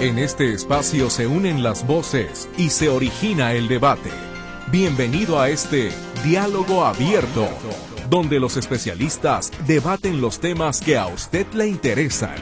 En este espacio se unen las voces y se origina el debate. Bienvenido a este diálogo abierto, donde los especialistas debaten los temas que a usted le interesan.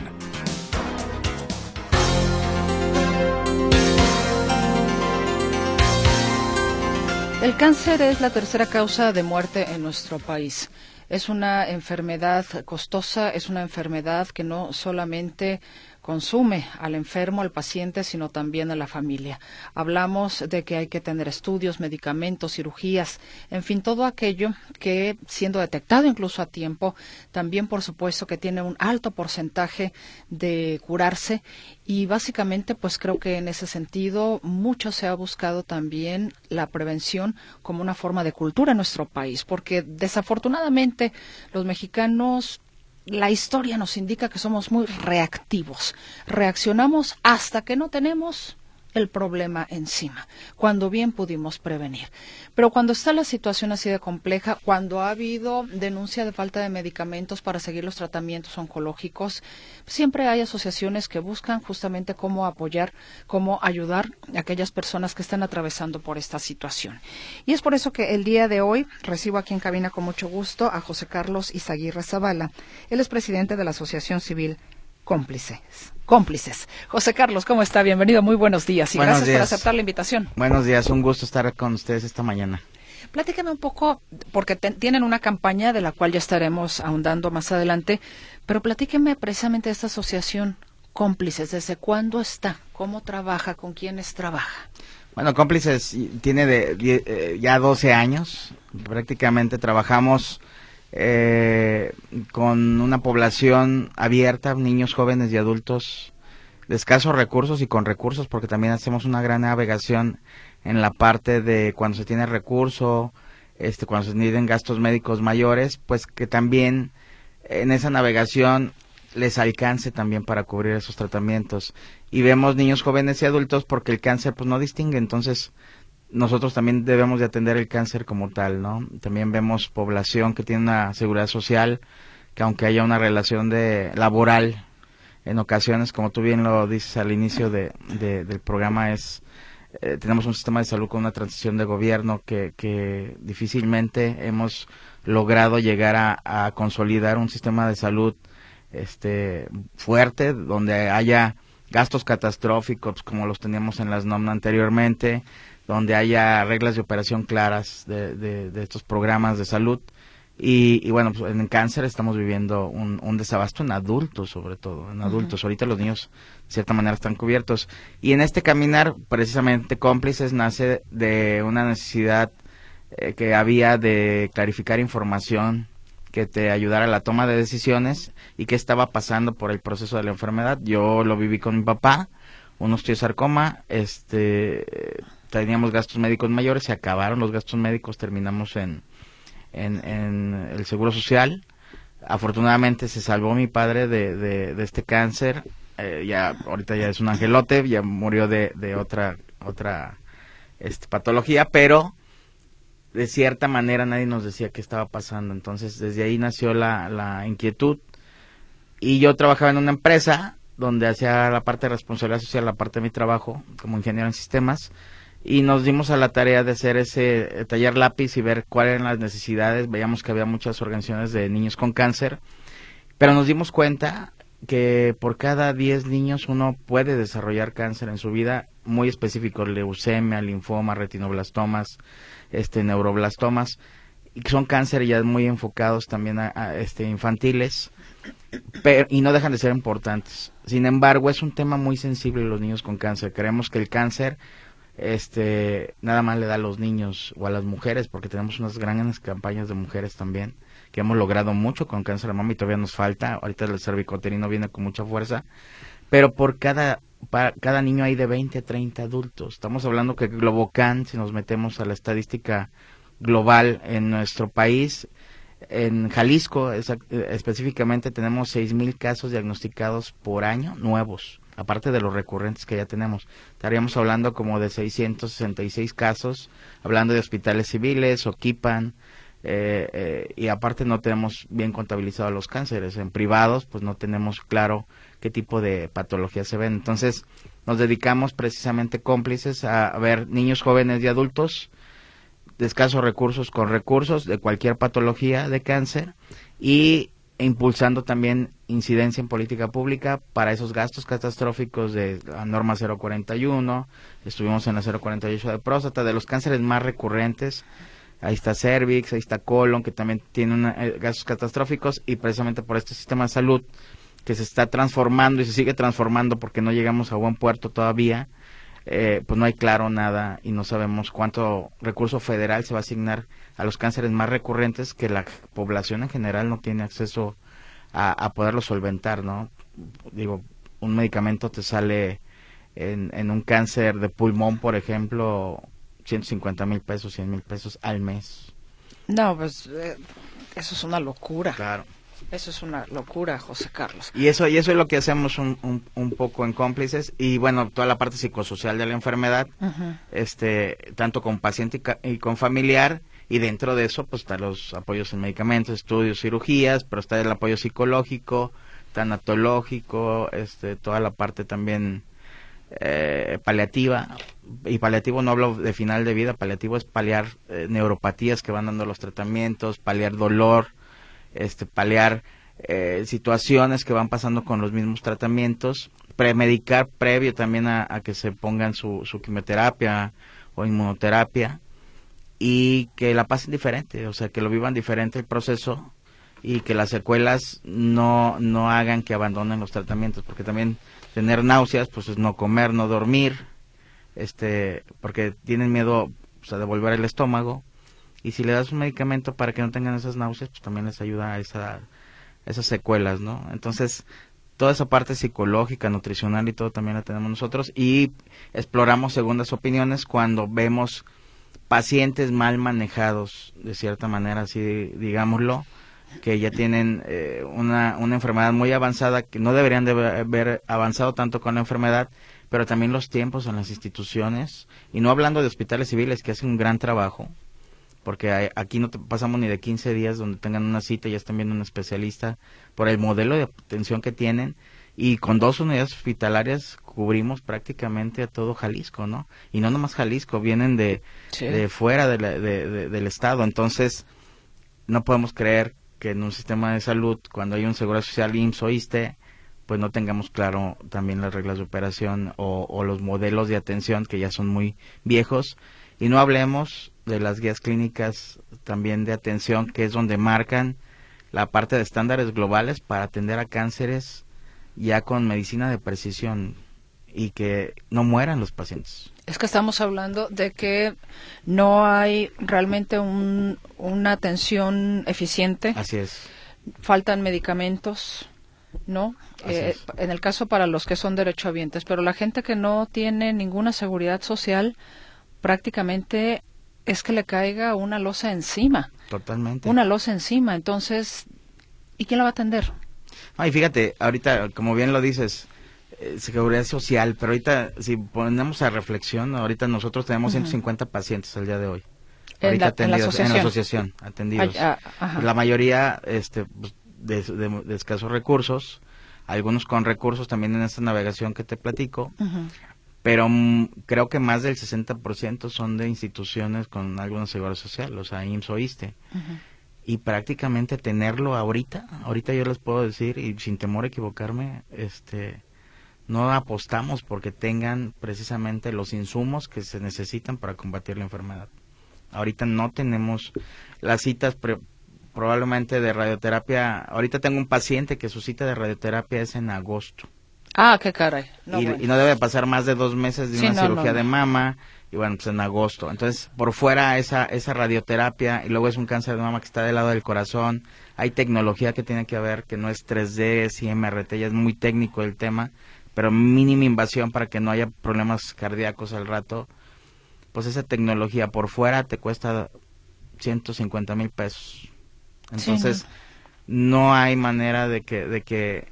El cáncer es la tercera causa de muerte en nuestro país. Es una enfermedad costosa, es una enfermedad que no solamente consume al enfermo, al paciente, sino también a la familia. Hablamos de que hay que tener estudios, medicamentos, cirugías, en fin, todo aquello que, siendo detectado incluso a tiempo, también por supuesto que tiene un alto porcentaje de curarse y básicamente pues creo que en ese sentido mucho se ha buscado también la prevención como una forma de cultura en nuestro país, porque desafortunadamente los mexicanos la historia nos indica que somos muy reactivos. Reaccionamos hasta que no tenemos el problema encima, cuando bien pudimos prevenir. Pero cuando está la situación así de compleja, cuando ha habido denuncia de falta de medicamentos para seguir los tratamientos oncológicos, siempre hay asociaciones que buscan justamente cómo apoyar, cómo ayudar a aquellas personas que están atravesando por esta situación. Y es por eso que el día de hoy recibo aquí en cabina con mucho gusto a José Carlos Izaguirre Zavala. Él es presidente de la Asociación Civil Cómplices cómplices. José Carlos, ¿cómo está? Bienvenido, muy buenos días y gracias por aceptar la invitación. Buenos días, un gusto estar con ustedes esta mañana. Platícame un poco, porque tienen una campaña de la cual ya estaremos ahondando más adelante, pero platíqueme precisamente de esta asociación Cómplices, ¿desde cuándo está? ¿Cómo trabaja? ¿Con quiénes trabaja? Bueno, Cómplices tiene de, eh, ya 12 años, prácticamente trabajamos eh, con una población abierta, niños, jóvenes y adultos de escasos recursos y con recursos, porque también hacemos una gran navegación en la parte de cuando se tiene recurso, este, cuando se tienen gastos médicos mayores, pues que también en esa navegación les alcance también para cubrir esos tratamientos. Y vemos niños, jóvenes y adultos porque el cáncer pues no distingue, entonces nosotros también debemos de atender el cáncer como tal, ¿no? También vemos población que tiene una seguridad social, que aunque haya una relación de laboral, en ocasiones, como tú bien lo dices al inicio de, del programa, es eh, tenemos un sistema de salud con una transición de gobierno que, que difícilmente hemos logrado llegar a, a, consolidar un sistema de salud este fuerte donde haya gastos catastróficos como los teníamos en las NOM anteriormente donde haya reglas de operación claras de, de, estos programas de salud. Y, bueno, pues en cáncer estamos viviendo un, un, desabasto en adultos, sobre todo, en adultos. Ahorita los niños, de cierta manera, están cubiertos. Y en este caminar, precisamente, cómplices nace de una necesidad eh, que había de clarificar información que te ayudara a la toma de decisiones y qué estaba pasando por el proceso de la enfermedad. Yo lo viví con mi papá, un osteosarcoma, este teníamos gastos médicos mayores, se acabaron los gastos médicos, terminamos en, en, el Seguro Social. Afortunadamente se salvó mi padre de, de, este cáncer, eh, ya ahorita ya es un angelote, ya murió de, de otra otra este, patología, pero de cierta manera nadie nos decía qué estaba pasando. Entonces, desde ahí nació la, la inquietud. Y yo trabajaba en una empresa donde hacía la parte de responsabilidad social, la parte de mi trabajo como ingeniero en sistemas y nos dimos a la tarea de hacer ese eh, taller lápiz y ver cuáles eran las necesidades. Veíamos que había muchas organizaciones de niños con cáncer, pero nos dimos cuenta que por cada 10 niños uno puede desarrollar cáncer en su vida muy específico, leucemia, linfoma, retinoblastomas, este neuroblastomas, y son cánceres ya muy enfocados también a, este infantiles, pero, y no dejan de ser importantes. Sin embargo, es un tema muy sensible los niños con cáncer. Creemos que el cáncer este nada más le da a los niños o a las mujeres porque tenemos unas grandes campañas de mujeres también que hemos logrado mucho con cáncer de mama y todavía nos falta. Ahorita el cervicoterino viene con mucha fuerza pero por cada cada niño hay de 20 a 30 adultos. Estamos hablando que Globocan si nos metemos a la estadística global en nuestro país en Jalisco específicamente tenemos 6.000 casos diagnosticados por año nuevos aparte de los recurrentes que ya tenemos. Estaríamos hablando como de 666 casos, hablando de hospitales civiles, Oquipan, eh, eh, y aparte no tenemos bien contabilizado los cánceres. En privados, pues no tenemos claro qué tipo de patologías se ven. Entonces, nos dedicamos precisamente cómplices a ver niños, jóvenes y adultos de escasos recursos con recursos de cualquier patología de cáncer y impulsando también incidencia en política pública para esos gastos catastróficos de la norma 041, estuvimos en la 048 de próstata, de los cánceres más recurrentes, ahí está cervix, ahí está colon, que también tiene eh, gastos catastróficos y precisamente por este sistema de salud que se está transformando y se sigue transformando porque no llegamos a buen puerto todavía, eh, pues no hay claro nada y no sabemos cuánto recurso federal se va a asignar a los cánceres más recurrentes que la población en general no tiene acceso a, a poderlo solventar, ¿no? Digo, un medicamento te sale en, en un cáncer de pulmón, por ejemplo, 150 mil pesos, 100 mil pesos al mes. No, pues eh, eso es una locura. Claro. Eso es una locura, José Carlos. Y eso, y eso es lo que hacemos un, un, un poco en cómplices. Y bueno, toda la parte psicosocial de la enfermedad, este, tanto con paciente y, con familiar y dentro de eso pues están los apoyos en medicamentos, estudios, cirugías, pero está el apoyo psicológico, tanatológico, este, toda la parte también eh, paliativa. Y paliativo no hablo de final de vida, paliativo es paliar eh, neuropatías que van dando los tratamientos, paliar dolor, este, paliar eh, situaciones que van pasando con los mismos tratamientos, premedicar previo también a, que se pongan su, quimioterapia o inmunoterapia y que la pasen diferente, o sea, que lo vivan diferente el proceso y que las secuelas no, no hagan que abandonen los tratamientos, porque también tener náuseas, pues es no comer, no dormir, este, porque tienen miedo pues, a devolver el estómago, y si le das un medicamento para que no tengan esas náuseas, pues también les ayuda a esa, esas secuelas, ¿no? Entonces, toda esa parte psicológica, nutricional y todo también la tenemos nosotros y exploramos segundas opiniones cuando vemos pacientes mal manejados, de cierta manera, así digámoslo, que ya tienen eh, una, una enfermedad muy avanzada, que no deberían de haber avanzado tanto con la enfermedad, pero también los tiempos en las instituciones, y no hablando de hospitales civiles que hacen un gran trabajo, porque aquí no pasamos ni de 15 días donde tengan una cita y ya están viendo un especialista por el modelo de atención que tienen y con dos unidades hospitalarias cubrimos prácticamente a todo Jalisco, ¿no? Y no nomás Jalisco, vienen de, de fuera de del estado, entonces no podemos creer que en un sistema de salud, cuando hay un seguro social IMSS o ISTE, pues no tengamos claro también las reglas de operación o, o los modelos de atención que ya son muy viejos. Y no hablemos de las guías clínicas también de atención, que es donde marcan la parte de estándares globales para atender a cánceres ya con medicina de precisión y que no mueran los pacientes. Es que estamos hablando de que no hay realmente un, una atención eficiente. Así es. Faltan medicamentos, ¿no? Eh, en el caso para los que son derechohabientes, pero la gente que no tiene ninguna seguridad social prácticamente es que le caiga una losa encima. Totalmente. Una losa encima. Entonces, ¿y quién la va a atender? Ay, fíjate, ahorita, como bien lo dices, eh, seguridad social, pero ahorita, si ponemos a reflexión, ahorita nosotros tenemos 150 pacientes al día de hoy. ¿En la, atendidos, en la asociación, atendidos. Ah, la mayoría este, pues, de, de, escasos recursos, algunos con recursos también en esta navegación que te platico, pero mm, creo que más del 60% son de instituciones con alguna seguridad social, o sea, IMSS o ISTE. Y prácticamente tenerlo ahorita, ahorita yo les puedo decir, y sin temor a equivocarme, este, no apostamos porque tengan precisamente los insumos que se necesitan para combatir la enfermedad. Ahorita no tenemos las citas probablemente de radioterapia. Ahorita tengo un paciente que su cita de radioterapia es en agosto. Ah, qué caray. y, no debe pasar más de dos meses de una cirugía de mama. Y bueno, pues en agosto. Entonces, por fuera esa, esa radioterapia y luego es un cáncer de mama que está del lado del corazón. Hay tecnología que tiene que haber, que no es 3D, es IMRT, ya es muy técnico el tema, pero mínima invasión para que no haya problemas cardíacos al rato. Pues esa tecnología por fuera te cuesta 150 mil pesos. Entonces, no hay manera de que, de que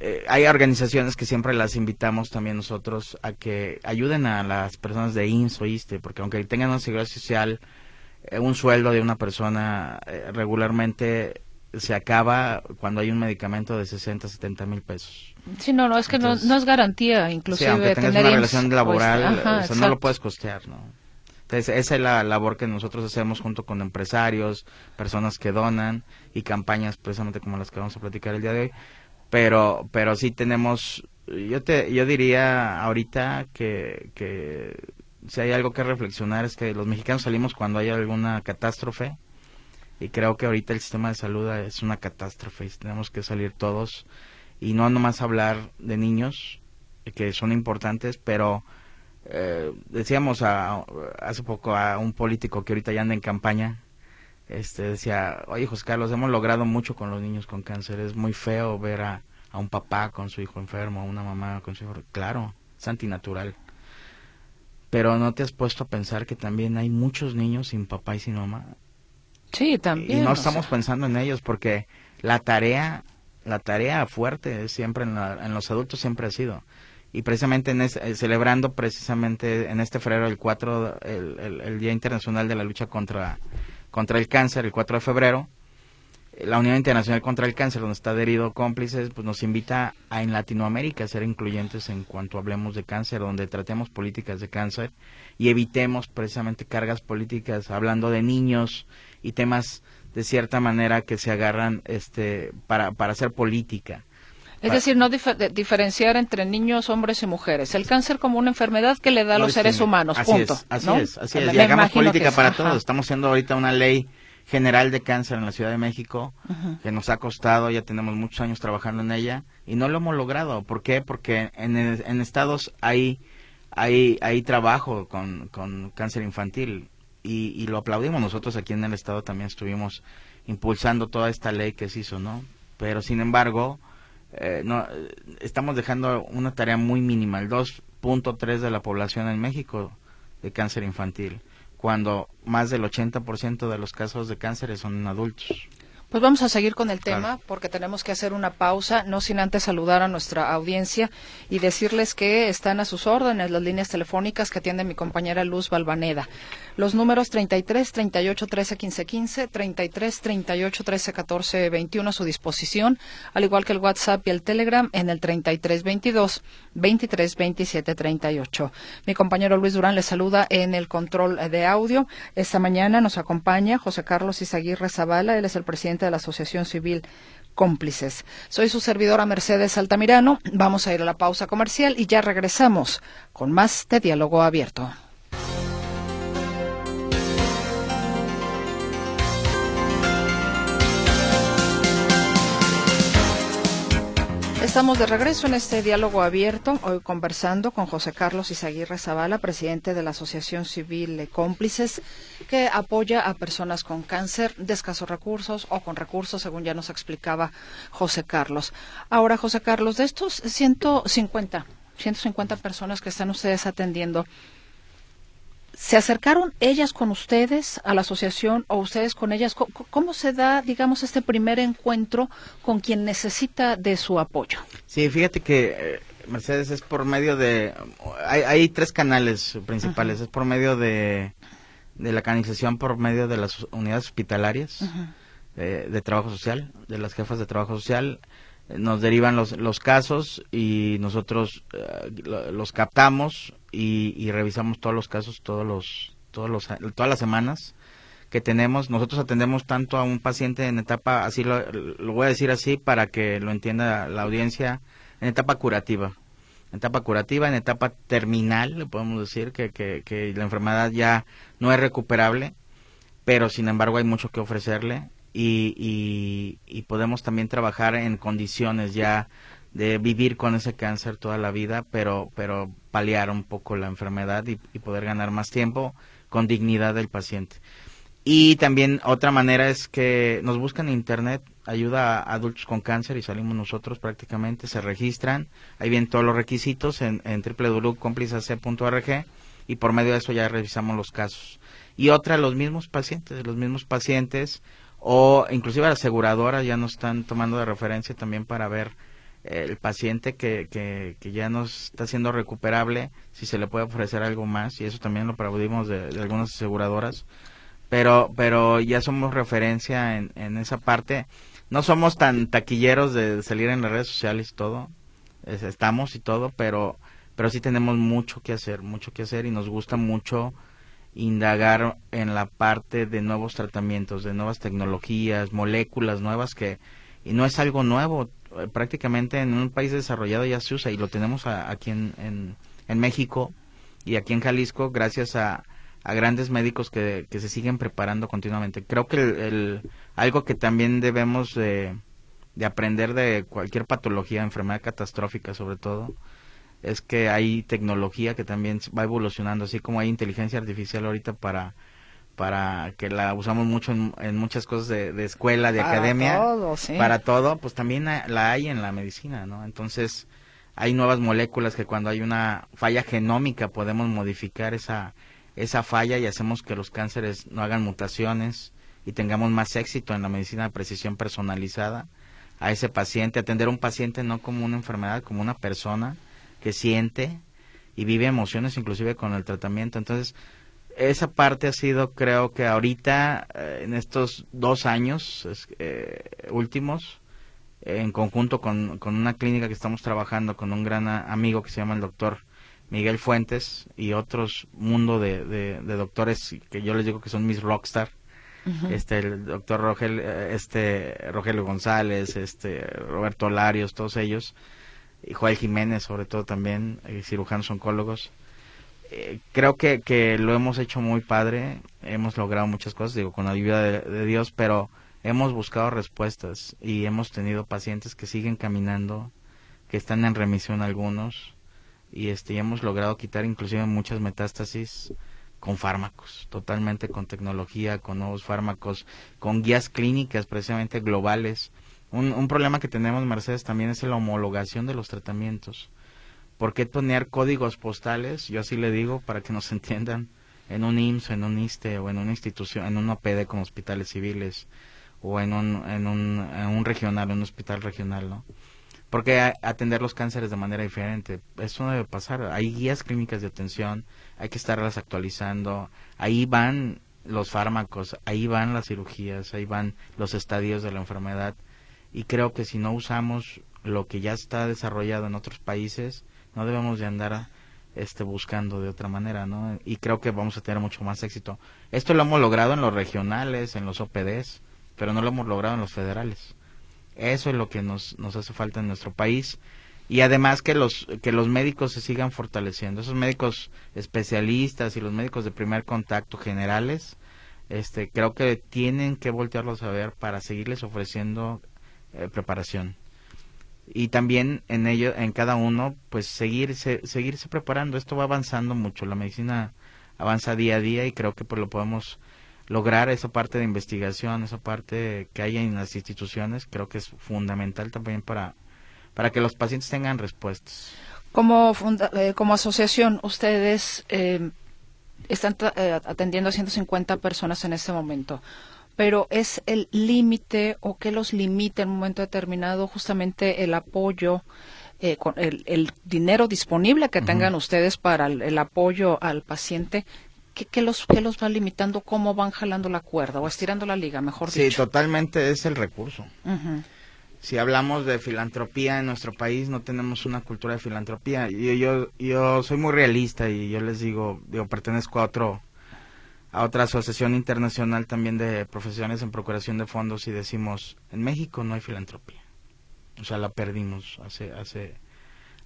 eh, hay organizaciones que siempre las invitamos también nosotros a que ayuden a las personas de INS o ISTE, porque aunque tengan una seguridad social, eh, un sueldo de una persona eh, regularmente se acaba cuando hay un medicamento de 60, 70 mil pesos. Sí, no, no, es que no, es garantía, inclusive. Sí, aunque tengas una relación laboral, no lo puedes costear, ¿no? Entonces, esa es la labor que nosotros hacemos junto con empresarios, personas que donan y campañas precisamente como las que vamos a platicar el día de hoy. Pero, pero sí tenemos, yo te, yo diría ahorita que, que si hay algo que reflexionar es que los mexicanos salimos cuando hay alguna catástrofe y creo que ahorita el sistema de salud es una catástrofe y tenemos que salir todos y no nomás hablar de niños que son importantes, pero eh, decíamos hace poco a un político que ahorita ya anda en campaña, este decía, oye José Carlos, hemos logrado mucho con los niños con cáncer, es muy feo ver a, a un papá con su hijo enfermo, a una mamá con su hijo, claro, es antinatural. Pero no te has puesto a pensar que también hay muchos niños sin papá y sin mamá. Sí, también. Y no estamos pensando en ellos porque la tarea, la tarea fuerte siempre en, en los adultos siempre ha sido y precisamente en eh, celebrando precisamente en este febrero el 4 el, el, Día Internacional de la Lucha contra contra el cáncer el 4 de febrero la Unión Internacional contra el Cáncer donde está adherido cómplices pues nos invita a en Latinoamérica a ser incluyentes en cuanto hablemos de cáncer donde tratemos políticas de cáncer y evitemos precisamente cargas políticas hablando de niños y temas de cierta manera que se agarran este para para hacer política es decir, no diferenciar entre niños, hombres y mujeres. El cáncer como una enfermedad que le da a los seres humanos, así punto. Es, así es, así es. Y hagamos política para todos. Estamos haciendo ahorita una ley general de cáncer en la Ciudad de México que nos ha costado, ya tenemos muchos años trabajando en ella y no lo hemos logrado. ¿Por qué? Porque en, en estados hay, hay, hay trabajo con, con cáncer infantil y, y lo aplaudimos. Nosotros aquí en el estado también estuvimos impulsando toda esta ley que se hizo, ¿no? Pero sin embargo, eh, no, estamos dejando una tarea muy mínima, el 2.3 de la población en México de cáncer infantil, cuando más del 80% de los casos de cáncer son en adultos. Pues vamos a seguir con el tema porque tenemos que hacer una pausa, no sin antes saludar a nuestra audiencia y decirles que están a sus órdenes las líneas telefónicas que atiende mi compañera Luz Balvaneda. Los números 33 38 13 15 15, 33 38 13 14 21 a su disposición, al igual que el WhatsApp y el Telegram en el 33 22 23 27 38. Mi compañero Luis Durán le saluda en el control de audio. Esta mañana nos acompaña José Carlos Izaguirre Zavala, él es el presidente de la Asociación Civil Cómplices. Soy su servidora Mercedes Altamirano. Vamos a ir a la pausa comercial y ya regresamos con más de Diálogo Abierto. Estamos de regreso en este diálogo abierto, hoy conversando con José Carlos Izaguirre Zavala, presidente de la Asociación Civil Cómplices, que apoya a personas con cáncer de escasos recursos o con recursos, según ya nos explicaba José Carlos. Ahora, José Carlos, de estos 150, 150 personas que están ustedes atendiendo, ¿Se acercaron ellas con ustedes a la asociación o ustedes con ellas? ¿Cómo, se da, digamos, este primer encuentro con quien necesita de su apoyo? Sí, fíjate que, eh, Mercedes, es por medio de... Hay, tres canales principales. Es por medio de, de la canalización, por medio de las unidades hospitalarias de trabajo social, de las jefas de trabajo social. Nos derivan los, los casos y nosotros eh, los captamos, y, revisamos todos los casos todos los, todos los, todas las semanas que tenemos. Nosotros atendemos tanto a un paciente en etapa, así lo, voy a decir así para que lo entienda la audiencia, en etapa curativa. En etapa curativa, en etapa terminal, le podemos decir que, que, la enfermedad ya no es recuperable, pero sin embargo hay mucho que ofrecerle y, y, y podemos también trabajar en condiciones ya de vivir con ese cáncer toda la vida, pero, pero paliar un poco la enfermedad y, poder ganar más tiempo con dignidad del paciente. Y también otra manera es que nos buscan en internet, ayuda a adultos con cáncer y salimos nosotros prácticamente, se registran, ahí vienen todos los requisitos en, en www.complicac.org y por medio de eso ya revisamos los casos. Y otra, los mismos pacientes, los mismos pacientes o inclusive las aseguradoras ya nos están tomando de referencia también para ver el paciente que, que, ya no está siendo recuperable, si se le puede ofrecer algo más, y eso también lo aplaudimos de, algunas aseguradoras, pero, pero ya somos referencia en, en esa parte. no somos tan taquilleros de salir en las redes sociales y todo. estamos y todo, pero, pero sí tenemos mucho que hacer, mucho que hacer y nos gusta mucho indagar en la parte de nuevos tratamientos, de nuevas tecnologías, moléculas nuevas que, y no es algo nuevo, prácticamente en un país desarrollado ya se usa y lo tenemos aquí en, en, México y aquí en Jalisco gracias a, a grandes médicos que, que, se siguen preparando continuamente. Creo que el, algo que también debemos de, de, aprender de cualquier patología, enfermedad catastrófica sobre todo, es que hay tecnología que también va evolucionando, así como hay inteligencia artificial ahorita para para que la usamos mucho en, muchas cosas de, escuela, de academia, para todo, pues también la hay en la medicina, ¿no? Entonces, hay nuevas moléculas que cuando hay una falla genómica podemos modificar esa, esa falla y hacemos que los cánceres no hagan mutaciones y tengamos más éxito en la medicina de precisión personalizada a ese paciente, atender a un paciente no como una enfermedad, como una persona que siente y vive emociones inclusive con el tratamiento. Entonces, esa parte ha sido, creo que ahorita, eh, en estos dos años eh, últimos, en conjunto con, con, una clínica que estamos trabajando con un gran amigo que se llama el doctor Miguel Fuentes y otros mundo de, de, doctores que yo les digo que son mis rockstar. Este, el doctor Rogel, eh, este, Rogelio González, este, Roberto Larios, todos ellos, y Joel Jiménez sobre todo también, cirujanos oncólogos eh, creo que, que lo hemos hecho muy padre, hemos logrado muchas cosas, digo, con la ayuda de, Dios, pero hemos buscado respuestas y hemos tenido pacientes que siguen caminando, que están en remisión algunos, y este hemos logrado quitar inclusive muchas metástasis con fármacos, totalmente con tecnología, con nuevos fármacos, con guías clínicas precisamente globales. Un, un problema que tenemos, Mercedes, también es la homologación de los tratamientos. ¿Por qué poner códigos postales? Yo así le digo para que nos entiendan en un IMSS, en un ISTE o en una institución, en un OPD con hospitales civiles o en un, en un, en un regional, un hospital regional, ¿no? Porque atender los cánceres de manera diferente, eso no debe pasar. Hay guías clínicas de atención, hay que estarlas actualizando, ahí van los fármacos, ahí van las cirugías, ahí van los estadios de la enfermedad y creo que si no usamos lo que ya está desarrollado en otros países, no debemos de andar este buscando de otra manera, ¿no? Y creo que vamos a tener mucho más éxito. Esto lo hemos logrado en los regionales, en los OPDs, pero no lo hemos logrado en los federales. Eso es lo que nos, nos hace falta en nuestro país y además que los que los médicos se sigan fortaleciendo, esos médicos especialistas y los médicos de primer contacto generales, este creo que tienen que voltearlos a ver para seguirles ofreciendo eh, preparación y también en ello en cada uno pues seguirse seguirse preparando. Esto va avanzando mucho la medicina avanza día a día y creo que pues lo podemos lograr. Esa parte de investigación esa parte que hay en las instituciones creo que es fundamental también para para que los pacientes tengan respuestas. Como eh, como asociación ustedes eh, están eh, atendiendo a 150 personas en este momento pero es el límite o que los limita en un momento determinado justamente el apoyo, eh, con el, dinero disponible que tengan ustedes para el, apoyo al paciente. ¿Qué, los, ¿Qué los va limitando? ¿Cómo van jalando la cuerda o estirando la liga, mejor dicho? Sí, totalmente es el recurso. Si hablamos de filantropía en nuestro país, no tenemos una cultura de filantropía. Yo, yo, yo soy muy realista y yo les digo, digo, pertenezco a otro a otra asociación internacional también de profesiones en procuración de fondos y decimos, en México no hay filantropía. O sea, la perdimos hace, hace,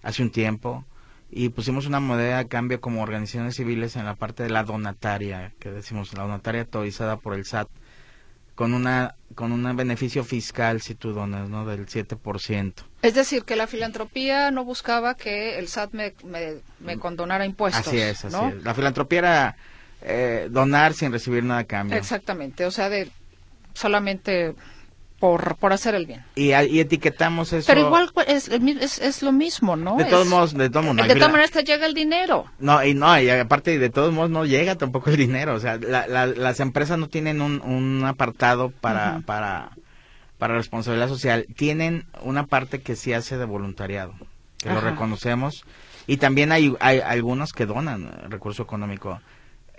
hace un tiempo y pusimos una moneda a cambio como organizaciones civiles en la parte de la donataria, que decimos la donataria autorizada por el SAT, con una con un beneficio fiscal si tú donas, ¿no? Del 7%. Es decir, que la filantropía no buscaba que el SAT me, me, condonara impuestos. Así es, así es. La filantropía era eh, donar sin recibir nada a cambio. Exactamente, o sea, de solamente por, por hacer el bien. Y, etiquetamos eso. Pero igual es, es, lo mismo, ¿no? De todos modos, de todos modos. De todas maneras te llega el dinero. No, y no, y aparte de todos modos no llega tampoco el dinero. O sea, las empresas no tienen un, apartado para, para, para responsabilidad social. Tienen una parte que sí hace de voluntariado, que lo reconocemos. Y también hay, hay algunos que donan recurso económico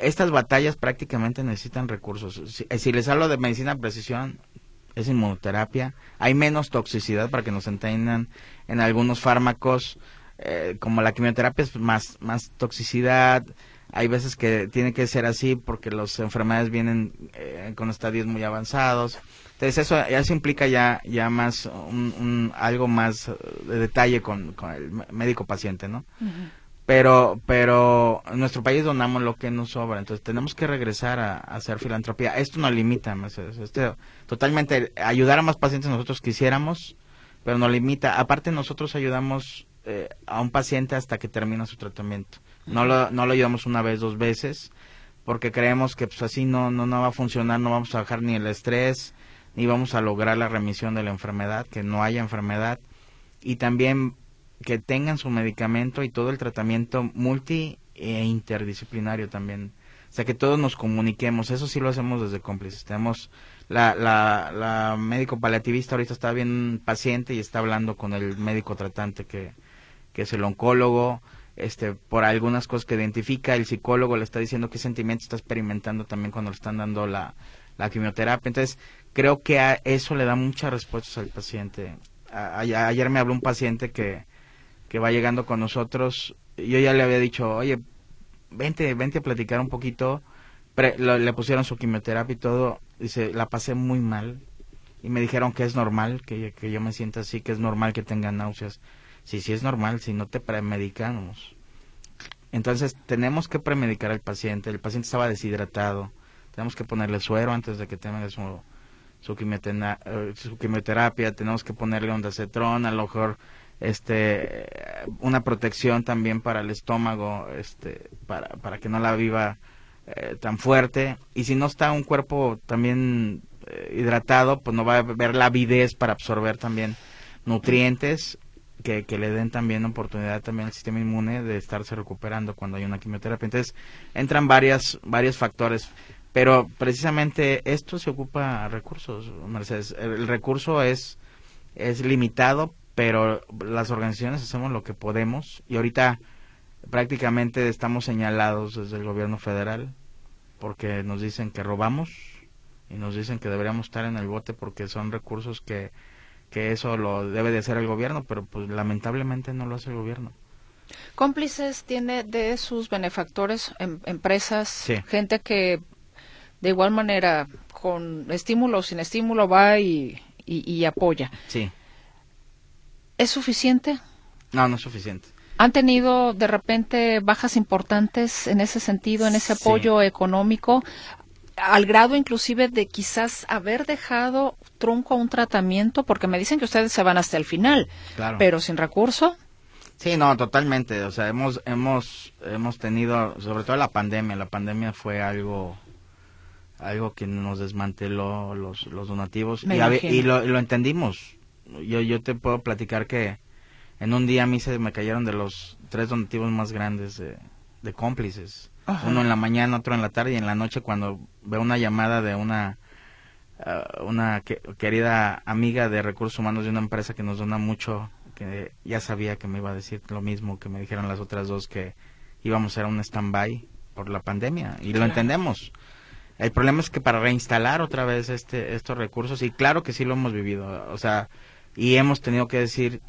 estas batallas prácticamente necesitan recursos. Si, les hablo de medicina precisión, es inmunoterapia. Hay menos toxicidad para que nos entiendan en algunos fármacos, eh, como la quimioterapia es más, más toxicidad. Hay veces que tiene que ser así porque las enfermedades vienen eh, con estadios muy avanzados. Entonces eso, eso implica ya, ya más un, algo más de detalle con, el médico paciente, ¿no? Pero pero en nuestro país donamos lo que nos sobra. Entonces tenemos que regresar a, hacer filantropía. Esto no limita este, totalmente ayudar a más pacientes nosotros quisiéramos pero no limita. Aparte nosotros ayudamos eh, a un paciente hasta que termina su tratamiento. No lo no lo ayudamos una vez dos veces porque creemos que pues así no no no va a funcionar no vamos a bajar ni el estrés ni vamos a lograr la remisión de la enfermedad que no haya enfermedad. Y también que tengan su medicamento y todo el tratamiento multi e interdisciplinario también. O sea, que todos nos comuniquemos. Eso sí lo hacemos desde cómplices. Tenemos la, la, la médico paliativista ahorita está bien paciente y está hablando con el médico tratante que, que es el oncólogo. Este, por algunas cosas que identifica, el psicólogo le está diciendo qué sentimiento está experimentando también cuando le están dando la, la quimioterapia. Entonces, creo que a eso le da muchas respuestas al paciente. ayer me habló un paciente que, que va llegando con nosotros, yo ya le había dicho, oye, vente, vente a platicar un poquito. le pusieron su quimioterapia y todo. Dice, la pasé muy mal. Y me dijeron que es normal, que, que yo me sienta así, que es normal que tenga náuseas. Sí, sí es normal, si no te premedicamos. Entonces tenemos que premedicar al paciente. El paciente estaba deshidratado. Tenemos que ponerle suero antes de que tenga su, su, eh, su quimioterapia. Tenemos que ponerle ondacetrón, a lo mejor este una protección también para el estómago este para, para que no la viva eh, tan fuerte. Y si no está un cuerpo también eh, hidratado pues no va a haber la avidez para absorber también nutrientes que, que, le den también oportunidad también al sistema inmune de estarse recuperando cuando hay una quimioterapia. Entonces entran varias varios factores. Pero precisamente esto se ocupa recursos Mercedes. El recurso es es limitado pero las organizaciones hacemos lo que podemos y ahorita prácticamente estamos señalados desde el gobierno federal porque nos dicen que robamos y nos dicen que deberíamos estar en el bote porque son recursos que, que eso lo debe de hacer el gobierno, pero pues lamentablemente no lo hace el gobierno. Cómplices tiene de sus benefactores, em, empresas, gente que de igual manera con estímulo o sin estímulo va y, y, y apoya. Sí. ¿Es suficiente? No, no es suficiente. ¿Han tenido de repente bajas importantes en ese sentido, en ese apoyo económico, al grado inclusive de quizás haber dejado trunco a un tratamiento? Porque me dicen que ustedes se van hasta el final, claro. pero sin recurso. Sí, no, totalmente. O sea, hemos, hemos, hemos tenido, sobre todo la pandemia, la pandemia fue algo, algo que nos desmanteló los, los donativos y, y lo, lo entendimos yo, yo te puedo platicar que en un día a mí se me cayeron de los tres donativos más grandes de, cómplices. Uno en la mañana, otro en la tarde y en la noche cuando veo una llamada de una uh, una querida amiga de recursos humanos de una empresa que nos dona mucho, que ya sabía que me iba a decir lo mismo que me dijeron las otras dos que íbamos a hacer un stand-by por la pandemia y lo entendemos. El problema es que para reinstalar otra vez este estos recursos y claro que sí lo hemos vivido, o sea, y hemos tenido que decir,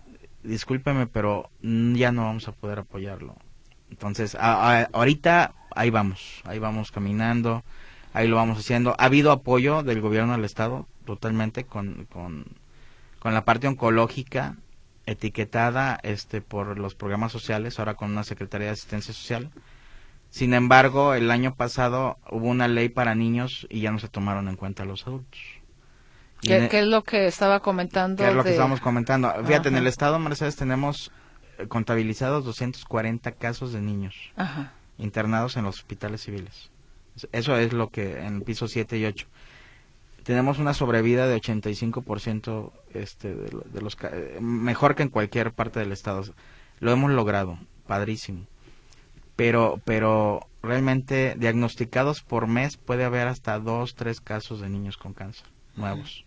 discúlpeme, pero ya no vamos a poder apoyarlo. Entonces, ahorita ahí vamos, ahí vamos caminando, ahí lo vamos haciendo. Ha habido apoyo del gobierno del Estado totalmente con, con, con la parte oncológica etiquetada este por los programas sociales, ahora con una Secretaría de Asistencia Social. Sin embargo, el año pasado hubo una ley para niños y ya no se tomaron en cuenta los adultos. ¿Qué, es lo que estaba comentando? ¿Qué es lo que estamos comentando? Fíjate, en el estado, Mercedes, tenemos eh, contabilizados 240 casos de niños internados en los hospitales civiles. Eso es lo que en piso 7 y 8. Tenemos una sobrevida de 85% este, de, de los eh, mejor que en cualquier parte del estado. Lo hemos logrado, padrísimo. Pero, pero realmente diagnosticados por mes puede haber hasta dos, tres casos de niños con cáncer nuevos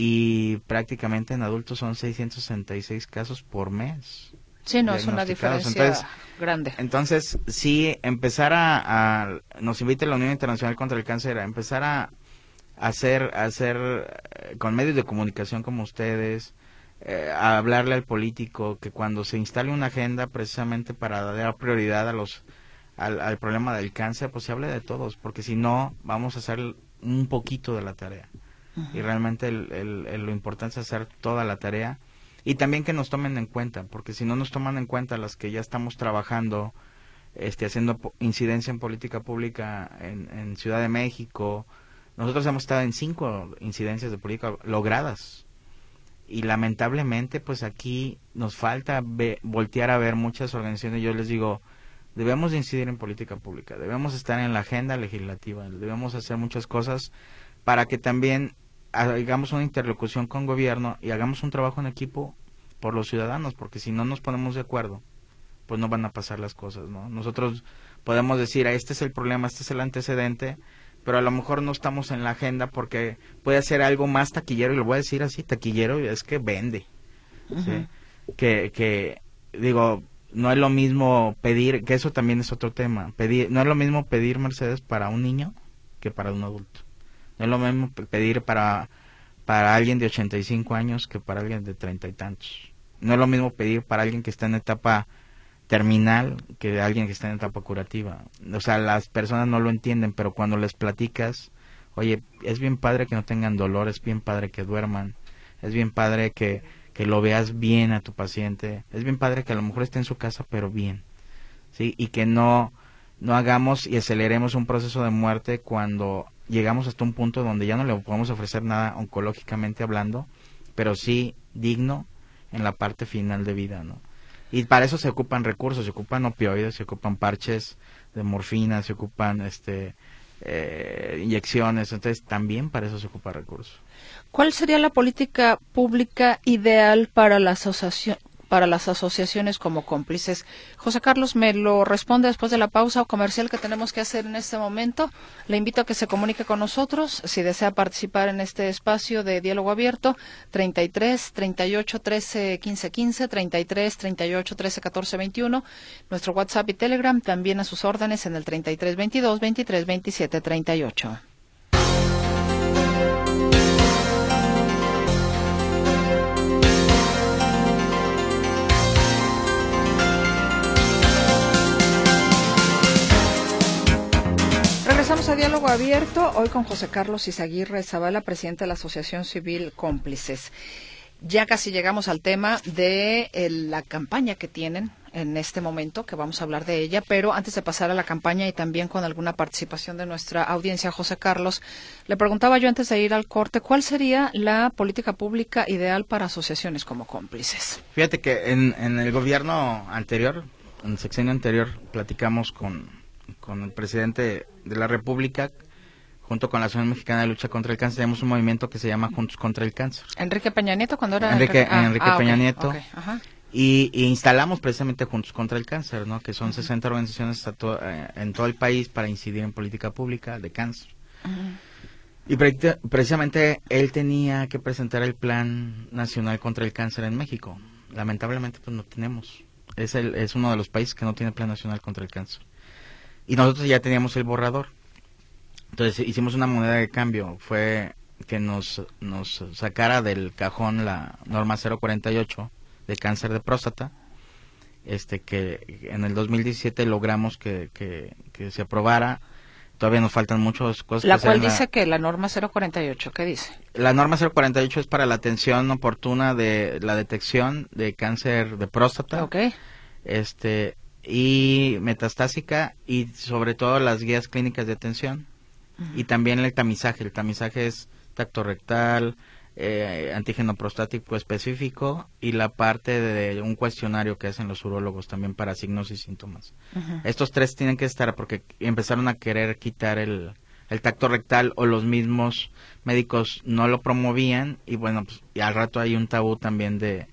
y prácticamente en adultos son 666 casos por mes. Sí, no, es una diferencia grande. Entonces, sí, empezar a, nos invita la Unión Internacional contra el Cáncer a empezar a hacer, hacer eh, con medios de comunicación como ustedes, eh, a hablarle al político que cuando se instale una agenda precisamente para dar prioridad a los al, problema del cáncer, pues se hable de todos, porque si no vamos a hacer un poquito de la tarea. Y realmente lo importante es hacer toda la tarea. Y también que nos tomen en cuenta, porque si no nos toman en cuenta las que ya estamos trabajando, este, haciendo incidencia en política pública en, Ciudad de México, nosotros hemos estado en cinco incidencias de política logradas. Y lamentablemente pues aquí nos falta voltear a ver muchas organizaciones. Yo les digo debemos incidir en política pública debemos estar en la agenda legislativa debemos hacer muchas cosas para que también hagamos una interlocución con gobierno y hagamos un trabajo en equipo por los ciudadanos porque si no nos ponemos de acuerdo pues no van a pasar las cosas no nosotros podemos decir este es el problema este es el antecedente pero a lo mejor no estamos en la agenda porque puede ser algo más taquillero, y lo voy a decir así, taquillero, es que vende. que, que, digo, no es lo mismo pedir, que eso también es otro tema, pedir, no es lo mismo pedir Mercedes para un niño que para un adulto. No es lo mismo pedir para, para alguien de 85 años que para alguien de treinta y tantos. No es lo mismo pedir para alguien que está en etapa terminal que alguien que está en etapa curativa. O sea, las personas no lo entienden, pero cuando les platicas, oye, es bien padre que no tengan dolor, es bien padre que duerman, es bien padre que, que lo veas bien a tu paciente, es bien padre que a lo mejor esté en su casa, pero bien, ¿sí? Y que no, no hagamos y aceleremos un proceso de muerte cuando llegamos hasta un punto donde ya no le podemos ofrecer nada oncológicamente hablando, pero sí digno en la parte final de vida, ¿no? Y para eso se ocupan recursos, se ocupan opioides, se ocupan parches de morfina, se ocupan este eh, inyecciones, entonces también para eso se ocupa recursos. ¿Cuál sería la política pública ideal para la asociación, para las asociaciones como cómplices. José Carlos me lo responde después de la pausa comercial que tenemos que hacer en este momento. Le invito a que se comunique con nosotros si desea participar en este espacio de diálogo abierto 33 38 13 15 15 33 38 13 14 21 nuestro WhatsApp y Telegram también a sus órdenes en el 33 22 23 27 38. Regresamos a Diálogo Abierto, hoy con José Carlos Izaguirre Zavala, presidente de la Asociación Civil Cómplices. Ya casi llegamos al tema de la campaña que tienen en este momento, que vamos a hablar de ella, pero antes de pasar a la campaña y también con alguna participación de nuestra audiencia, José Carlos, le preguntaba yo antes de ir al corte, ¿cuál sería la política pública ideal para asociaciones como cómplices? Fíjate que en, en el gobierno anterior, en el sexenio anterior, platicamos con con el presidente de la República, junto con la Asociación Mexicana de Lucha contra el Cáncer, tenemos un movimiento que se llama Juntos contra el Cáncer. Enrique Peña Nieto, cuando era Enrique, Enrique ah, Peña Nieto. Y, instalamos precisamente Juntos contra el Cáncer, ¿no? que son 60 organizaciones eh, en todo el país para incidir en política pública de cáncer. Y precisamente él tenía que presentar el Plan Nacional contra el Cáncer en México. Lamentablemente, pues no tenemos. Es, el, es uno de los países que no tiene Plan Nacional contra el Cáncer. Y nosotros ya teníamos el borrador. Entonces hicimos una moneda de cambio. Fue que nos, nos sacara del cajón la norma 048 de cáncer de próstata. Este que en el 2017 logramos que, que, se aprobara. Todavía nos faltan muchas cosas. La cual dice que la norma 048, ¿qué dice? La norma 048 es para la atención oportuna de la detección de cáncer de próstata. Ok. Este, y metastásica y sobre todo las guías clínicas de atención y también el tamizaje. El tamizaje es tacto rectal, eh, antígeno prostático específico y la parte de un cuestionario que hacen los urólogos también para signos y síntomas. Estos tres tienen que estar porque empezaron a querer quitar el, el tacto rectal o los mismos médicos no lo promovían y bueno, pues y al rato hay un tabú también de,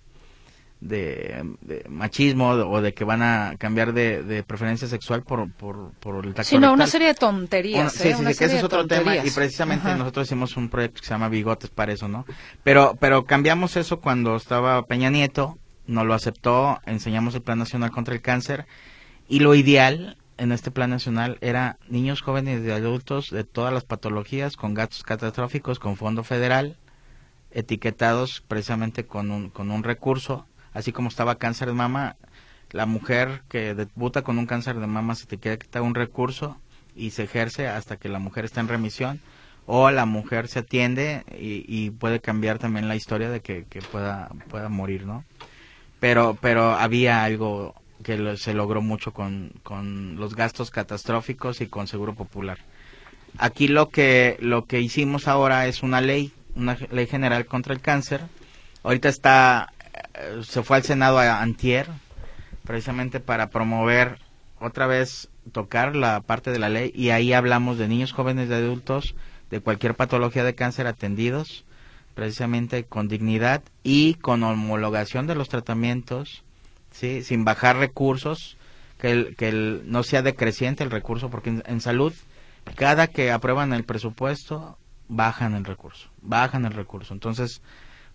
de, machismo o de que van a cambiar de, preferencia sexual por, por, por el tacto Sí, no, una serie de tonterías. sí, ¿eh? sí, sí que ese es otro tema y precisamente nosotros hicimos un proyecto que se llama Bigotes para eso, ¿no? Pero, pero cambiamos eso cuando estaba Peña Nieto, no lo aceptó, enseñamos el Plan Nacional contra el Cáncer y lo ideal en este plan nacional era niños jóvenes y adultos de todas las patologías con gastos catastróficos con fondo federal etiquetados precisamente con un, con un recurso, así como estaba cáncer de mama, la mujer que debuta con un cáncer de mama se etiqueta un recurso y se ejerce hasta que la mujer está en remisión o la mujer se atiende y, puede cambiar también la historia de que, pueda morir no pero pero había algo que se logró mucho con, con los gastos catastróficos y con seguro popular. Aquí lo que lo que hicimos ahora es una ley una ley general contra el cáncer. Ahorita está se fue al senado a antier precisamente para promover otra vez tocar la parte de la ley y ahí hablamos de niños jóvenes de adultos de cualquier patología de cáncer atendidos precisamente con dignidad y con homologación de los tratamientos, ¿sí? sin bajar recursos, que, el, que el, no sea decreciente el recurso, porque en, salud, cada que aprueban el presupuesto, bajan el recurso, bajan el recurso. Entonces,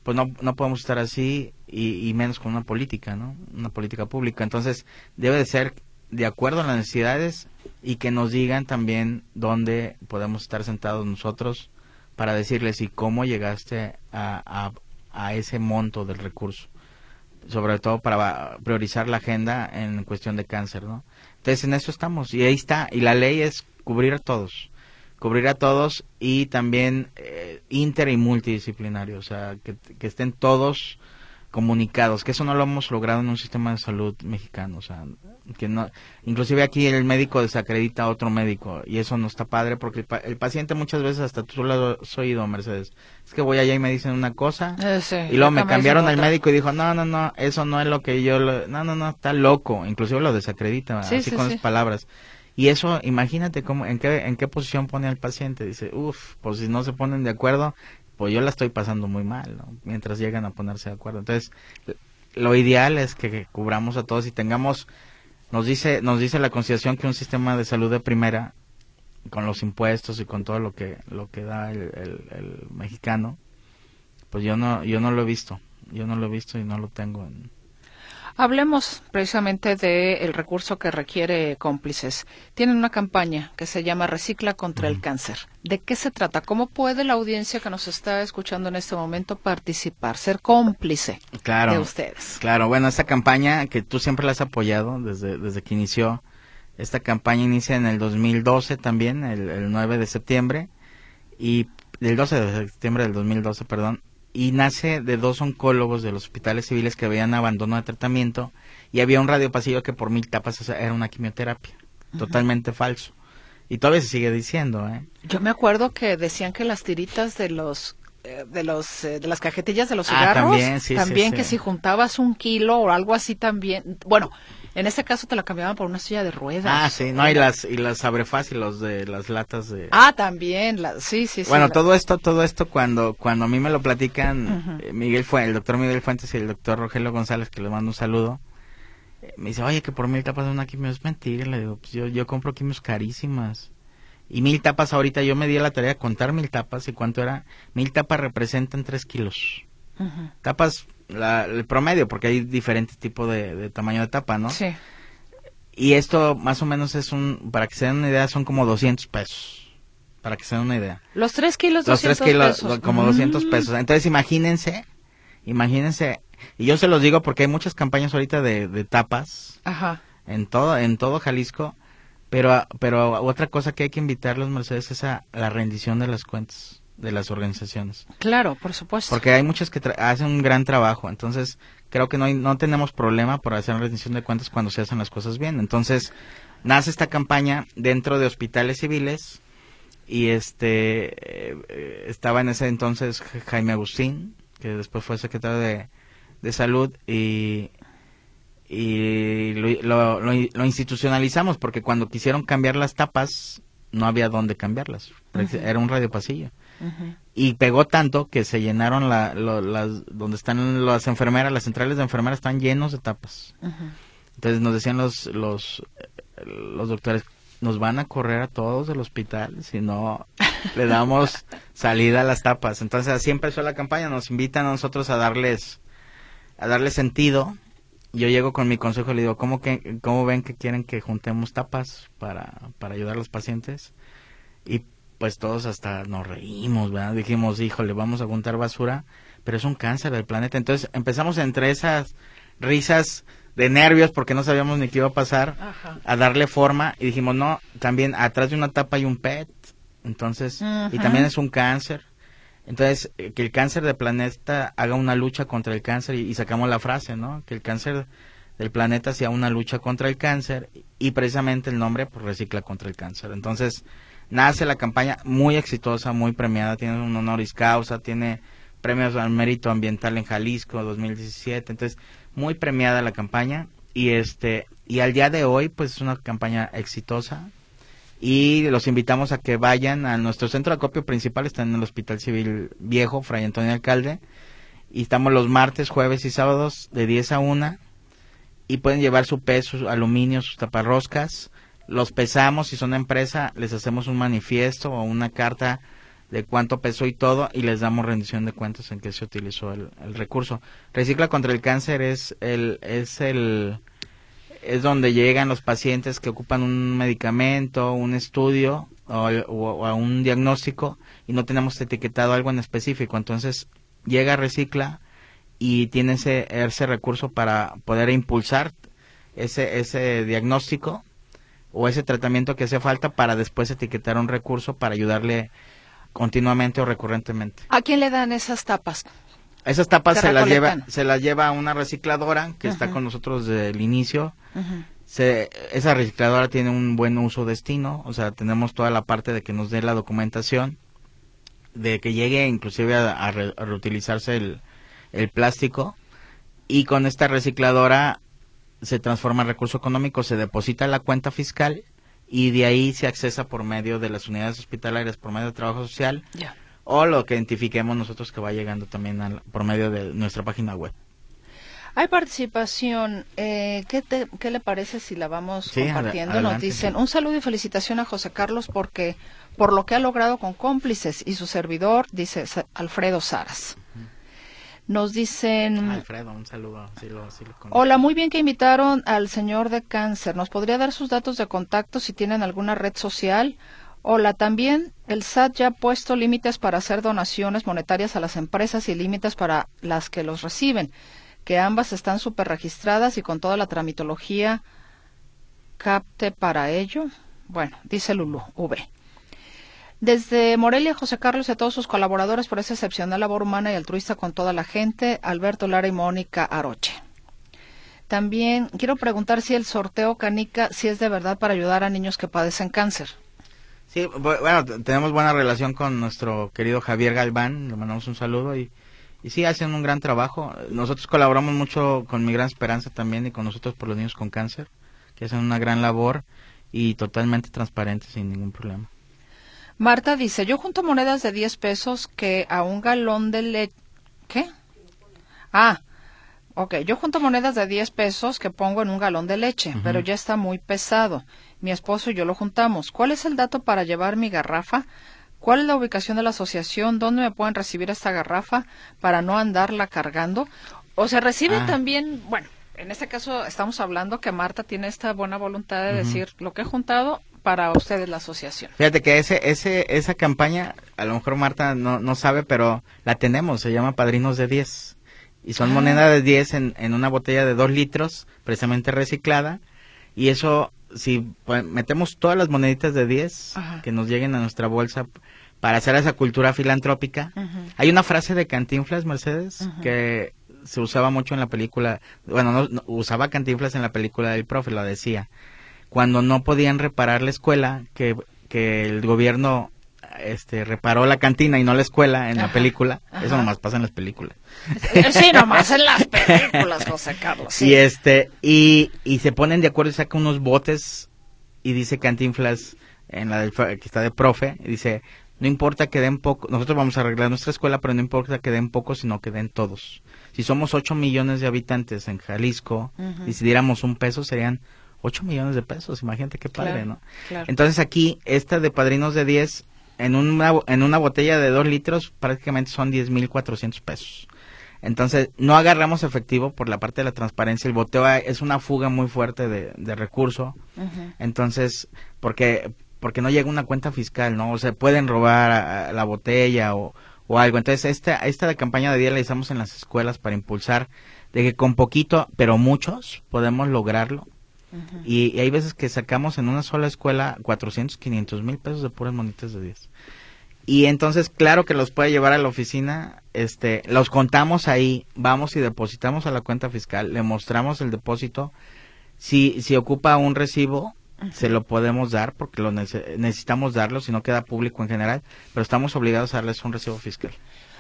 pues no, no podemos estar así y, menos con una política, ¿no? Una política pública. Entonces, debe de ser de acuerdo a las necesidades y que nos digan también dónde podemos estar sentados nosotros para decirles y cómo llegaste a, a, ese monto del recurso sobre todo para priorizar la agenda en cuestión de cáncer, ¿no? Entonces en eso estamos y ahí está y la ley es cubrir a todos, cubrir a todos y también eh, inter y multidisciplinario, o sea que, que estén todos comunicados, que eso no lo hemos logrado en un sistema de salud mexicano, o sea, que no, inclusive aquí el médico desacredita a otro médico y eso no está padre porque el, paciente muchas veces hasta tú lo has oído, Mercedes, es que voy allá y me dicen una cosa eh, y luego me cambiaron al médico y dijo, no, no, no, eso no es lo que yo, no, no, no, está loco, inclusive lo desacredita, así con esas palabras. Y eso, imagínate cómo, en qué, en qué posición pone al paciente. Dice, uff, pues si no se ponen de acuerdo, pues yo la estoy pasando muy mal, ¿no? Mientras llegan a ponerse de acuerdo. Entonces, lo ideal es que cubramos a todos y tengamos, nos dice, nos dice la Constitución que un sistema de salud de primera, con los impuestos y con todo lo que, lo que da el, el mexicano, pues yo no, yo no lo he visto, yo no lo he visto y no lo tengo en, Hablemos precisamente del recurso que requiere cómplices. Tienen una campaña que se llama Recicla contra el cáncer. ¿De qué se trata? ¿Cómo puede la audiencia que nos está escuchando en este momento participar, ser cómplice de ustedes? Claro, bueno, esta campaña que tú siempre la has apoyado desde, desde que inició, esta campaña inicia en el 2012 también, el, el 9 de septiembre, y del 12 de septiembre del 2012, perdón, y nace de dos oncólogos de los hospitales civiles que habían abandono de tratamiento y había un radiopasillo que por mil tapas era una quimioterapia. Totalmente falso. Y todavía se sigue diciendo, ¿eh? Yo me acuerdo que decían que las tiritas de los de los eh, de las cajetillas de los ah, cigarros también, que si juntabas un kilo o algo así también bueno en ese caso te la cambiaban por una silla de ruedas. Ah, sí, no, y las, y las abre fácil, los de las latas de... Ah, también, la, sí, sí, sí. Bueno, todo esto, todo esto cuando, cuando a mí me lo platican, eh, Miguel fue, el doctor Miguel Fuentes y el doctor Rogelio González, que le mando un saludo, eh, me dice, oye, que por mil tapas de una quimio es mentira, le digo, pues yo, yo compro quimios carísimas. Y mil tapas ahorita, yo me di la tarea de contar mil tapas y cuánto era, mil tapas representan tres kilos. Tapas el promedio, porque hay diferentes tipos de, tamaño de tapa, ¿no? Sí. Y esto más o menos es un, para que se den una idea, son como 200 pesos. Para que se den una idea. Los 3 kilos, Los 3 kilos, como 200 mm. pesos. Entonces imagínense, imagínense, y yo se los digo porque hay muchas campañas ahorita de, de tapas. Ajá. En todo, en todo Jalisco. Pero, pero otra cosa que hay que invitarlos, Mercedes, es a la rendición de las cuentas de las organizaciones. Claro, por supuesto. Porque hay muchas que hacen un gran trabajo, entonces creo que no, no tenemos problema por hacer rendición de cuentas cuando se hacen las cosas bien. Entonces, nace esta campaña dentro de hospitales civiles y este eh, estaba en ese entonces Jaime Agustín, que después fue secretario de, de salud y y lo, lo, lo, institucionalizamos porque cuando quisieron cambiar las tapas no había dónde cambiarlas. Era un radio pasillo. Y pegó tanto que se llenaron la, las, donde están las enfermeras, las centrales de enfermeras están llenos de tapas. Entonces nos decían los, los, los doctores, nos van a correr a todos del hospital si no le damos salida a las tapas. Entonces así empezó la campaña, nos invitan a nosotros a darles, a darles sentido. Yo llego con mi consejo y le digo, ¿cómo, que, ¿cómo ven que quieren que juntemos tapas para, para ayudar a los pacientes? Y pues todos hasta nos reímos, ¿verdad? Dijimos, híjole, vamos a juntar basura, pero es un cáncer del planeta. Entonces empezamos entre esas risas de nervios porque no sabíamos ni qué iba a pasar a darle forma y dijimos, no, también atrás de una tapa hay un PET, entonces, y también es un cáncer. Entonces, eh, que el cáncer del planeta haga una lucha contra el cáncer y, sacamos la frase, ¿no? Que el cáncer del planeta sea una lucha contra el cáncer y precisamente el nombre pues recicla contra el cáncer. Entonces, nace la campaña muy exitosa, muy premiada, tiene un honoris causa, tiene premios al mérito ambiental en Jalisco 2017, entonces muy premiada la campaña y este y al día de hoy pues es una campaña exitosa y los invitamos a que vayan a nuestro centro de acopio principal, está en el Hospital Civil Viejo, Fray Antonio Alcalde, y estamos los martes, jueves y sábados de 10 a 1 y pueden llevar su peso, su aluminio, sus taparroscas, los pesamos, si son empresa, les hacemos un manifiesto o una carta de cuánto pesó y todo y les damos rendición de cuentas en qué se utilizó el, recurso. Recicla contra el cáncer es el es el es donde llegan los pacientes que ocupan un medicamento, un estudio o, un diagnóstico y no tenemos etiquetado algo en específico. Entonces llega Recicla y tiene ese, ese recurso para poder impulsar ese, ese diagnóstico o ese tratamiento que hace falta para después etiquetar un recurso para ayudarle continuamente o recurrentemente. ¿A quién le dan esas tapas? Esas tapas se las lleva se las lleva una recicladora que está con nosotros desde el inicio. se, esa recicladora tiene un buen uso destino, o sea, tenemos toda la parte de que nos dé la documentación, de que llegue inclusive a, reutilizarse el, el plástico y con esta recicladora se transforma en recurso económico, se deposita en la cuenta fiscal y de ahí se accesa por medio de las unidades hospitalarias, por medio de trabajo social o lo que identifiquemos nosotros que va llegando también por medio de nuestra página web. Hay participación. Eh, ¿qué, ¿qué, le parece si la vamos compartiendo? Nos dicen un saludo y felicitación a José Carlos porque por lo que ha logrado con cómplices y su servidor, dice Alfredo Saras. Nos dicen... Alfredo, un saludo. Hola, muy bien que invitaron al señor de cáncer. ¿Nos podría dar sus datos de contacto si tienen alguna red social? Hola, también el SAT ya ha puesto límites para hacer donaciones monetarias a las empresas y límites para las que los reciben, que ambas están super registradas y con toda la tramitología capte para ello. Bueno, dice Lulu, V. Desde Morelia, José Carlos y a todos sus colaboradores por esa excepcional labor humana y altruista con toda la gente, Alberto Lara y Mónica Aroche. También quiero preguntar si el sorteo Canica si es de verdad para ayudar a niños que padecen cáncer. Sí, bueno, tenemos buena relación con nuestro querido Javier Galván, le mandamos un saludo y, y sí, hacen un gran trabajo. Nosotros colaboramos mucho con Mi Gran Esperanza también y con nosotros por los niños con cáncer, que hacen una gran labor y totalmente transparente sin ningún problema. Marta dice, yo junto monedas de 10 pesos que a un galón de leche... ¿Qué? Ah, ok, yo junto monedas de 10 pesos que pongo en un galón de leche, pero ya está muy pesado. Mi esposo y yo lo juntamos. ¿Cuál es el dato para llevar mi garrafa? ¿Cuál es la ubicación de la asociación? ¿Dónde me pueden recibir esta garrafa para no andarla cargando? O se recibe ah. también, bueno, en este caso estamos hablando que Marta tiene esta buena voluntad de decir lo que he juntado para ustedes la asociación. Fíjate que ese, ese, esa campaña, a lo mejor Marta no, no sabe, pero la tenemos, se llama Padrinos de 10. Y son ah. monedas de 10 en, en una botella de 2 litros, precisamente reciclada. Y eso, si pues, metemos todas las moneditas de 10 que nos lleguen a nuestra bolsa para hacer esa cultura filantrópica. Hay una frase de Cantinflas, Mercedes, que se usaba mucho en la película, bueno, no, usaba Cantinflas en la película del profe, lo decía cuando no podían reparar la escuela, que, que el gobierno este reparó la cantina y no la escuela en la película. Eso nomás pasa en las películas. Sí, nomás en las películas, José Carlos. Y este y, y se ponen de acuerdo y sacan unos botes y dice Cantinflas en la del, que está de profe, y dice, no importa que den poco, nosotros vamos a arreglar nuestra escuela, pero no importa que den poco, sino que den todos. Si somos 8 millones de habitantes en Jalisco y si diéramos un peso serían 8 millones de pesos, imagínate qué padre, ¿no? Entonces aquí, esta de Padrinos de 10, en una, en una botella de 2 litros prácticamente son mil 10.400 pesos. Entonces, no agarramos efectivo por la parte de la transparencia. El boteo es una fuga muy fuerte de, de recurso. Entonces, porque porque no llega una cuenta fiscal, ¿no? O se pueden robar la botella o, o algo. Entonces, esta, esta campaña de día la realizamos en las escuelas para impulsar de que con poquito, pero muchos, podemos lograrlo. Y, hay veces que sacamos en una sola escuela 400, 500 mil pesos de puras monitas de 10. Y entonces, claro que los puede llevar a la oficina, este, los contamos ahí, vamos y depositamos a la cuenta fiscal, le mostramos el depósito. Si, si ocupa un recibo, se lo podemos dar porque lo necesitamos darlo, si no queda público en general, pero estamos obligados a darles un recibo fiscal.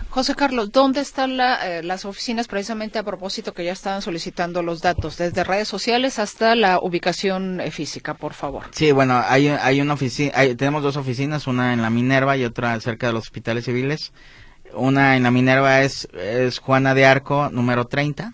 José Carlos, ¿dónde están eh, las oficinas precisamente a propósito que ya estaban solicitando los datos? Desde redes sociales hasta la ubicación eh, física, por favor. Sí, bueno, hay, hay una oficina, tenemos dos oficinas, una en la Minerva y otra cerca de los hospitales civiles. Una en la Minerva es, es Juana de Arco, número 30,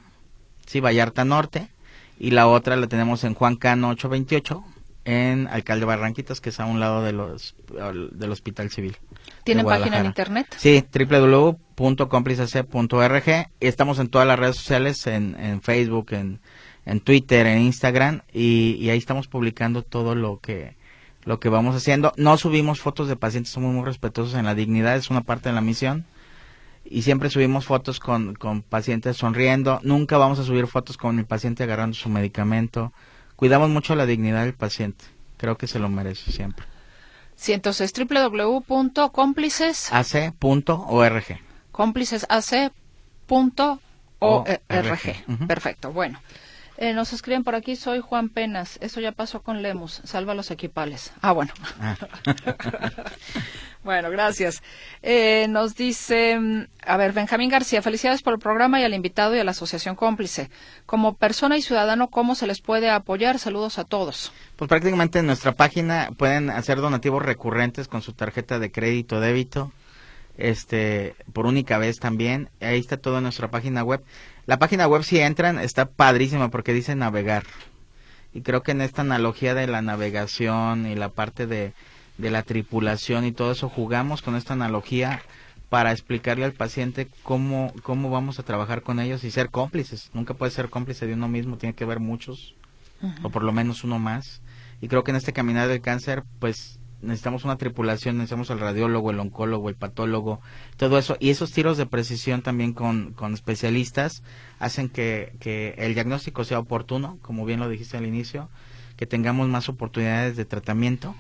sí, Vallarta Norte, y la otra la tenemos en Juan Cano 828, en Alcalde Barranquitas, que es a un lado de los, del Hospital Civil. ¿Tienen página en internet? Sí, www.complicac.org. Estamos en todas las redes sociales, en, en Facebook, en, en Twitter, en Instagram, y, ahí estamos publicando todo lo que lo que vamos haciendo. No subimos fotos de pacientes, somos muy respetuosos en la dignidad, es una parte de la misión. Y siempre subimos fotos con, con pacientes sonriendo. Nunca vamos a subir fotos con el paciente agarrando su medicamento cuidamos mucho la dignidad del paciente. Creo que se lo merece siempre. Sí, entonces www.cómplicesac.org. Cómplicesac.org. Perfecto, bueno. Eh, nos escriben por aquí, soy Juan Penas. Eso ya pasó con Lemus. Salva los equipales. Ah, bueno. Ah. bueno, gracias. Eh, nos dice, mm, a ver, Benjamín García, felicidades por el programa y al invitado y a la Asociación Cómplice. Como persona y ciudadano, ¿cómo se les puede apoyar? Saludos a todos. Pues prácticamente en nuestra página pueden hacer donativos recurrentes con su tarjeta de crédito, débito este por única vez también. Ahí está todo en nuestra página web. La página web si entran está padrísima porque dice navegar. Y creo que en esta analogía de la navegación y la parte de, de la tripulación y todo eso jugamos con esta analogía para explicarle al paciente cómo, cómo vamos a trabajar con ellos y ser cómplices. Nunca puede ser cómplice de uno mismo, tiene que haber muchos, o por lo menos uno más. Y creo que en este caminar del cáncer, pues necesitamos una tripulación, necesitamos el radiólogo, el oncólogo, el patólogo, todo eso. Y esos tiros de precisión también con, con especialistas hacen que, que el diagnóstico sea oportuno, como bien lo dijiste al inicio, que tengamos más oportunidades de tratamiento,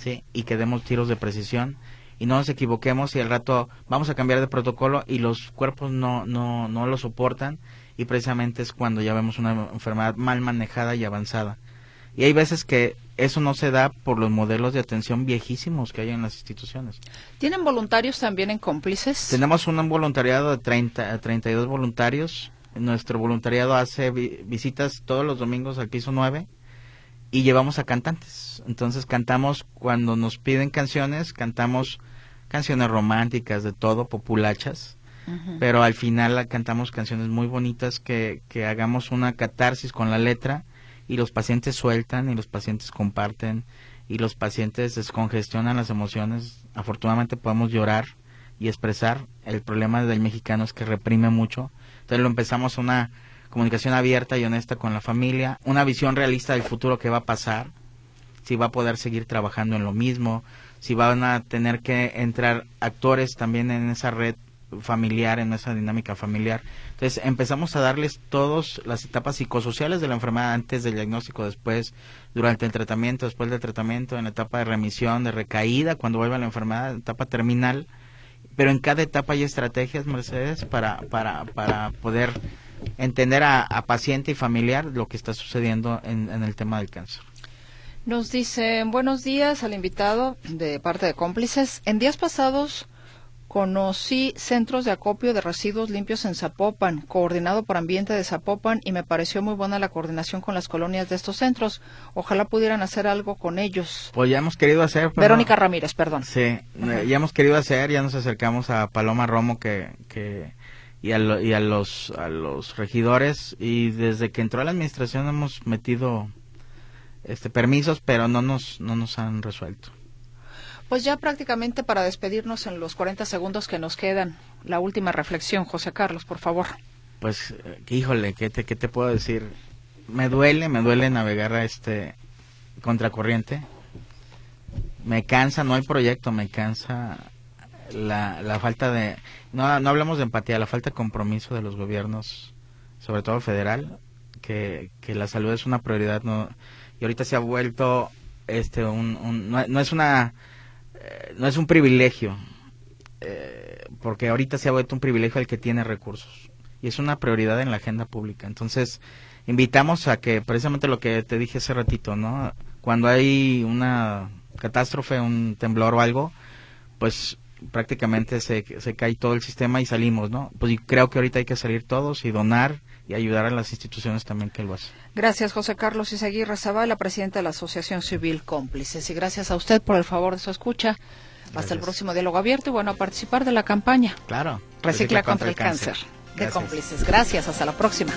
¿sí? Y que demos tiros de precisión y no nos equivoquemos y al rato vamos a cambiar de protocolo y los cuerpos no, no, no lo soportan y precisamente es cuando ya vemos una enfermedad mal manejada y avanzada. Y hay veces que eso no se da por los modelos de atención viejísimos que hay en las instituciones. ¿Tienen voluntarios también en cómplices? Tenemos un voluntariado de 30, 32 voluntarios. Nuestro voluntariado hace visitas todos los domingos al piso 9 y llevamos a cantantes. Entonces cantamos cuando nos piden canciones, cantamos canciones románticas, de todo, populachas. Pero al final cantamos canciones muy bonitas que, que hagamos una catarsis con la letra y los pacientes sueltan y los pacientes comparten y los pacientes descongestionan las emociones. Afortunadamente podemos llorar y expresar. El problema del mexicano es que reprime mucho. Entonces lo empezamos una comunicación abierta y honesta con la familia, una visión realista del futuro que va a pasar, si va a poder seguir trabajando en lo mismo, si van a tener que entrar actores también en esa red familiar, en esa dinámica familiar. Entonces empezamos a darles todas las etapas psicosociales de la enfermedad antes del diagnóstico, después, durante el tratamiento, después del tratamiento, en la etapa de remisión, de recaída, cuando vuelve la enfermedad, etapa terminal. Pero en cada etapa hay estrategias, Mercedes, para, para, para poder entender a, paciente y familiar lo que está sucediendo en, en el tema del cáncer. Nos dicen buenos días al invitado de parte de cómplices. En días pasados Conocí centros de acopio de residuos limpios en Zapopan, coordinado por Ambiente de Zapopan, y me pareció muy buena la coordinación con las colonias de estos centros. Ojalá pudieran hacer algo con ellos. Pues ya hemos querido hacer. Verónica Ramírez, perdón. Sí, eh, ya hemos querido hacer, ya nos acercamos a Paloma Romo que, que y, a, y a los a los regidores y desde que entró a la administración hemos metido este permisos, pero no nos no nos han resuelto. Pues ya prácticamente para despedirnos en los 40 segundos que nos quedan, la última reflexión, José Carlos, por favor. Pues, eh, híjole, ¿qué te, qué te puedo decir? Me duele, me duele navegar a este contracorriente. Me cansa, no hay proyecto, me cansa la, la falta de, no, no hablamos de empatía, la falta de compromiso de los gobiernos, sobre todo federal, que, que la salud es una prioridad, no, y ahorita se ha vuelto, este, un, no, es una, eh, no es un privilegio, eh, porque ahorita se ha vuelto un privilegio el que tiene recursos, y es una prioridad en la agenda pública, entonces, invitamos a que, precisamente lo que te dije hace ratito, ¿no? Cuando hay una catástrofe, un temblor o algo, pues prácticamente se, se cae todo el sistema y salimos, ¿no? Pues creo que ahorita hay que salir todos y donar y ayudar a las instituciones también que lo hacen. Gracias, José Carlos Izaguirre la presidenta de la Asociación Civil Cómplices. Y gracias a usted por el favor de su escucha. Hasta el próximo diálogo abierto y bueno, a participar de la campaña. Claro. Recicla, contra, el cáncer. de cómplices. Gracias, hasta la próxima.